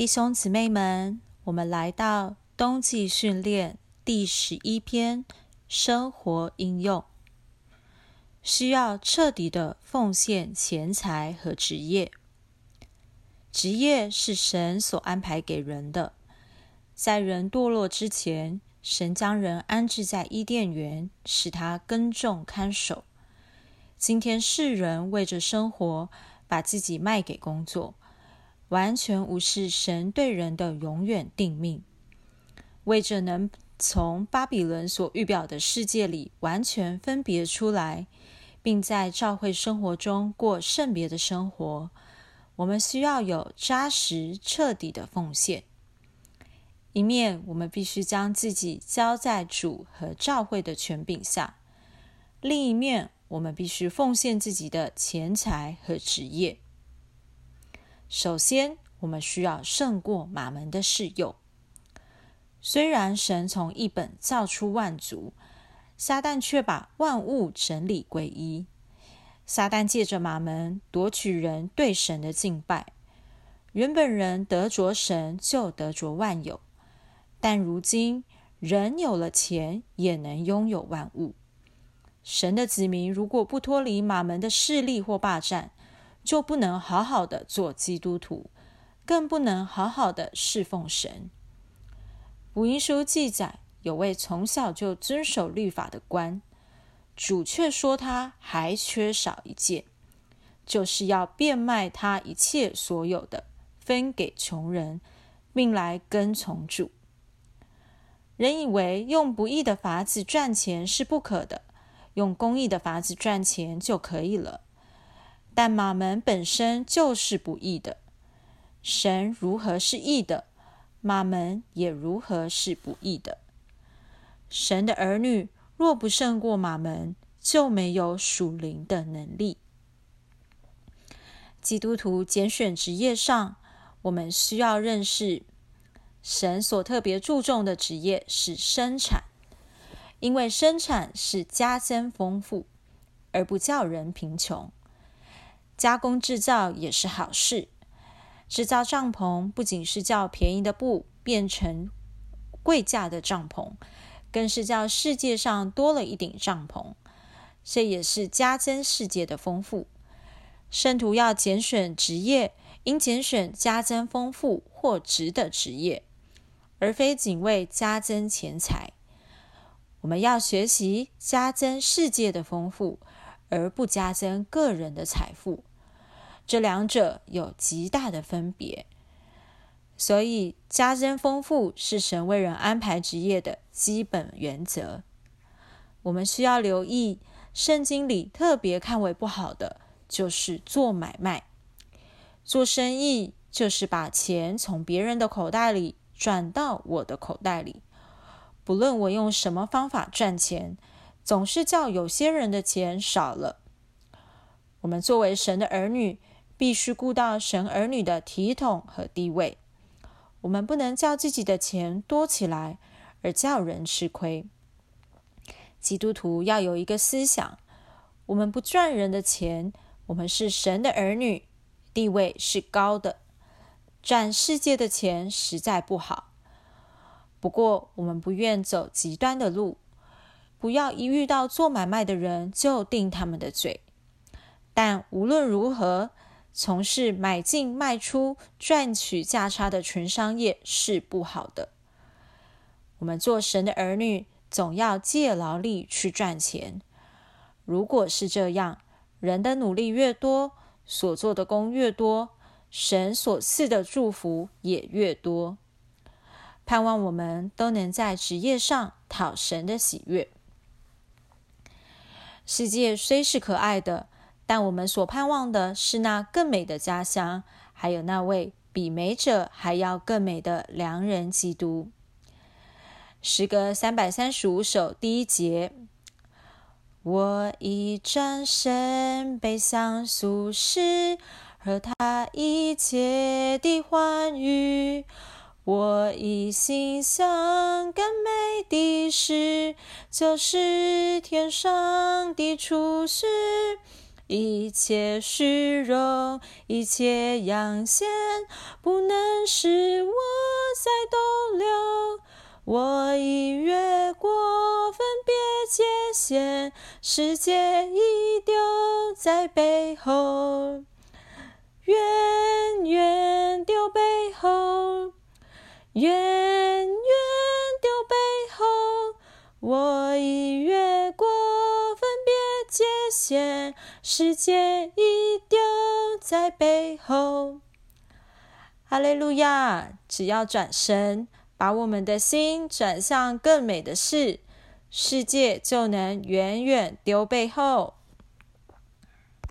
弟兄姊妹们，我们来到冬季训练第十一篇生活应用，需要彻底的奉献钱财和职业。职业是神所安排给人的，在人堕落之前，神将人安置在伊甸园，使他耕种看守。今天世人为着生活，把自己卖给工作。完全无视神对人的永远定命，为着能从巴比伦所预表的世界里完全分别出来，并在教会生活中过圣别的生活，我们需要有扎实彻底的奉献。一面，我们必须将自己交在主和教会的权柄下；另一面，我们必须奉献自己的钱财和职业。首先，我们需要胜过马门的试诱。虽然神从一本造出万族，撒旦却把万物整理归一。撒旦借着马门夺取人对神的敬拜。原本人得着神就得着万有，但如今人有了钱也能拥有万物。神的子民如果不脱离马门的势力或霸占，就不能好好的做基督徒，更不能好好的侍奉神。福音书记载，有位从小就遵守律法的官，主却说他还缺少一件，就是要变卖他一切所有的，分给穷人，并来跟从主。人以为用不义的法子赚钱是不可的，用公义的法子赚钱就可以了。但马门本身就是不义的，神如何是义的，马门也如何是不义的。神的儿女若不胜过马门，就没有属灵的能力。基督徒拣选职业上，我们需要认识，神所特别注重的职业是生产，因为生产是加增丰富，而不叫人贫穷。加工制造也是好事。制造帐篷不仅是叫便宜的布变成贵价的帐篷，更是叫世界上多了一顶帐篷。这也是加增世界的丰富。圣徒要拣选职业，应拣选加增丰富或值的职业，而非仅为加增钱财。我们要学习加增世界的丰富，而不加增个人的财富。这两者有极大的分别，所以加增丰富是神为人安排职业的基本原则。我们需要留意，圣经里特别看为不好的，就是做买卖、做生意，就是把钱从别人的口袋里转到我的口袋里。不论我用什么方法赚钱，总是叫有些人的钱少了。我们作为神的儿女。必须顾到神儿女的体统和地位。我们不能叫自己的钱多起来，而叫人吃亏。基督徒要有一个思想：我们不赚人的钱，我们是神的儿女，地位是高的。赚世界的钱实在不好。不过，我们不愿走极端的路，不要一遇到做买卖的人就定他们的罪。但无论如何，从事买进卖出赚取价差的纯商业是不好的。我们做神的儿女，总要借劳力去赚钱。如果是这样，人的努力越多，所做的工越多，神所赐的祝福也越多。盼望我们都能在职业上讨神的喜悦。世界虽是可爱的。但我们所盼望的是那更美的家乡，还有那位比美者还要更美的良人基督。诗歌三百三十五首第一节：我已战胜悲伤俗世和他一切的欢愉，我已心想更美的事，就是天上的初世。一切虚荣，一切阳险，不能使我再逗留。我已越过分别界限，世界已丢在背后，远远丢背后，远远丢背后。我世界已丢在背后。哈利路亚！只要转身。把我们的心转向更美的事，世界就能远远丢背后。